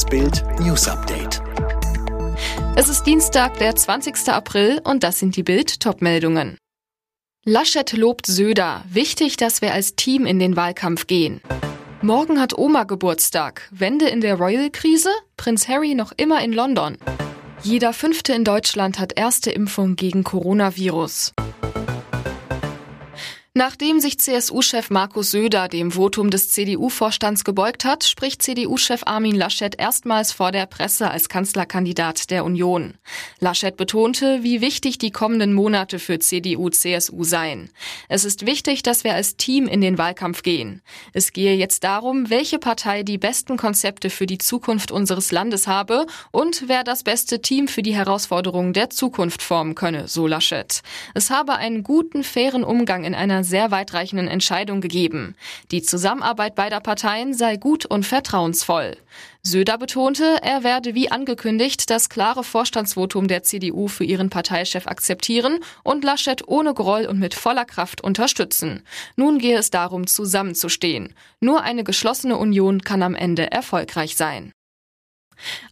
Das Bild News Update. Es ist Dienstag, der 20. April und das sind die Bild Topmeldungen. Laschet lobt Söder. Wichtig, dass wir als Team in den Wahlkampf gehen. Morgen hat Oma Geburtstag. Wende in der Royal-Krise? Prinz Harry noch immer in London. Jeder Fünfte in Deutschland hat erste Impfung gegen Coronavirus. Nachdem sich CSU-Chef Markus Söder dem Votum des CDU-Vorstands gebeugt hat, spricht CDU-Chef Armin Laschet erstmals vor der Presse als Kanzlerkandidat der Union. Laschet betonte, wie wichtig die kommenden Monate für CDU-CSU seien. Es ist wichtig, dass wir als Team in den Wahlkampf gehen. Es gehe jetzt darum, welche Partei die besten Konzepte für die Zukunft unseres Landes habe und wer das beste Team für die Herausforderungen der Zukunft formen könne, so Laschet. Es habe einen guten, fairen Umgang in einer sehr weitreichenden Entscheidung gegeben. Die Zusammenarbeit beider Parteien sei gut und vertrauensvoll. Söder betonte, er werde wie angekündigt das klare Vorstandsvotum der CDU für ihren Parteichef akzeptieren und Laschet ohne Groll und mit voller Kraft unterstützen. Nun gehe es darum, zusammenzustehen. Nur eine geschlossene Union kann am Ende erfolgreich sein.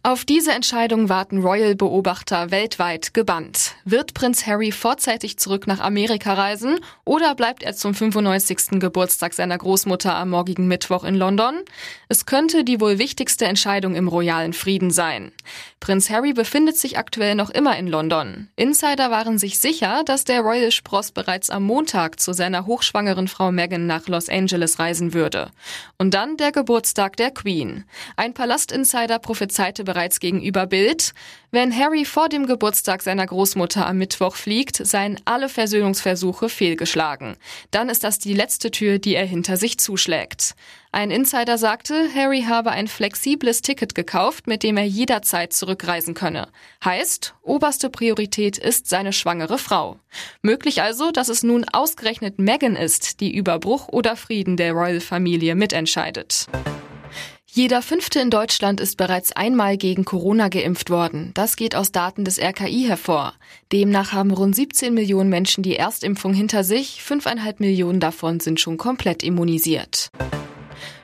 Auf diese Entscheidung warten Royal-Beobachter weltweit gebannt. Wird Prinz Harry vorzeitig zurück nach Amerika reisen oder bleibt er zum 95. Geburtstag seiner Großmutter am morgigen Mittwoch in London? Es könnte die wohl wichtigste Entscheidung im royalen Frieden sein. Prinz Harry befindet sich aktuell noch immer in London. Insider waren sich sicher, dass der Royal Spross bereits am Montag zu seiner hochschwangeren Frau Meghan nach Los Angeles reisen würde. Und dann der Geburtstag der Queen. Ein Palastinsider prophezeit prophezeite bereits gegenüber Bild, wenn Harry vor dem Geburtstag seiner Großmutter am Mittwoch fliegt, seien alle Versöhnungsversuche fehlgeschlagen. Dann ist das die letzte Tür, die er hinter sich zuschlägt. Ein Insider sagte, Harry habe ein flexibles Ticket gekauft, mit dem er jederzeit zurückreisen könne. Heißt, oberste Priorität ist seine schwangere Frau. Möglich also, dass es nun ausgerechnet Meghan ist, die über Bruch oder Frieden der Royal-Familie mitentscheidet. Jeder Fünfte in Deutschland ist bereits einmal gegen Corona geimpft worden. Das geht aus Daten des RKI hervor. Demnach haben rund 17 Millionen Menschen die Erstimpfung hinter sich. Fünfeinhalb Millionen davon sind schon komplett immunisiert.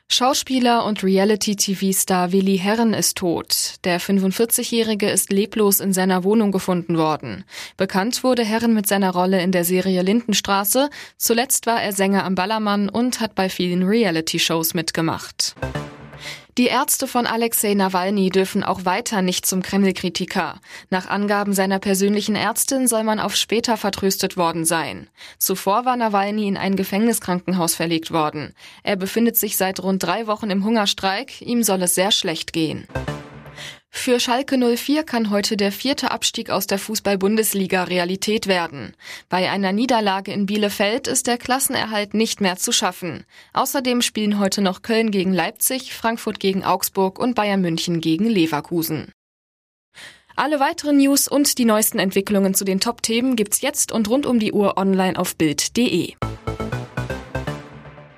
Schauspieler und Reality-TV-Star Willi Herren ist tot. Der 45-Jährige ist leblos in seiner Wohnung gefunden worden. Bekannt wurde Herren mit seiner Rolle in der Serie Lindenstraße. Zuletzt war er Sänger am Ballermann und hat bei vielen Reality-Shows mitgemacht. Die Ärzte von Alexei Nawalny dürfen auch weiter nicht zum Kreml-Kritiker. Nach Angaben seiner persönlichen Ärztin soll man auf später vertröstet worden sein. Zuvor war Nawalny in ein Gefängniskrankenhaus verlegt worden. Er befindet sich seit rund drei Wochen im Hungerstreik. Ihm soll es sehr schlecht gehen. Für Schalke 04 kann heute der vierte Abstieg aus der Fußball-Bundesliga Realität werden. Bei einer Niederlage in Bielefeld ist der Klassenerhalt nicht mehr zu schaffen. Außerdem spielen heute noch Köln gegen Leipzig, Frankfurt gegen Augsburg und Bayern München gegen Leverkusen. Alle weiteren News und die neuesten Entwicklungen zu den Top-Themen gibt's jetzt und rund um die Uhr online auf Bild.de.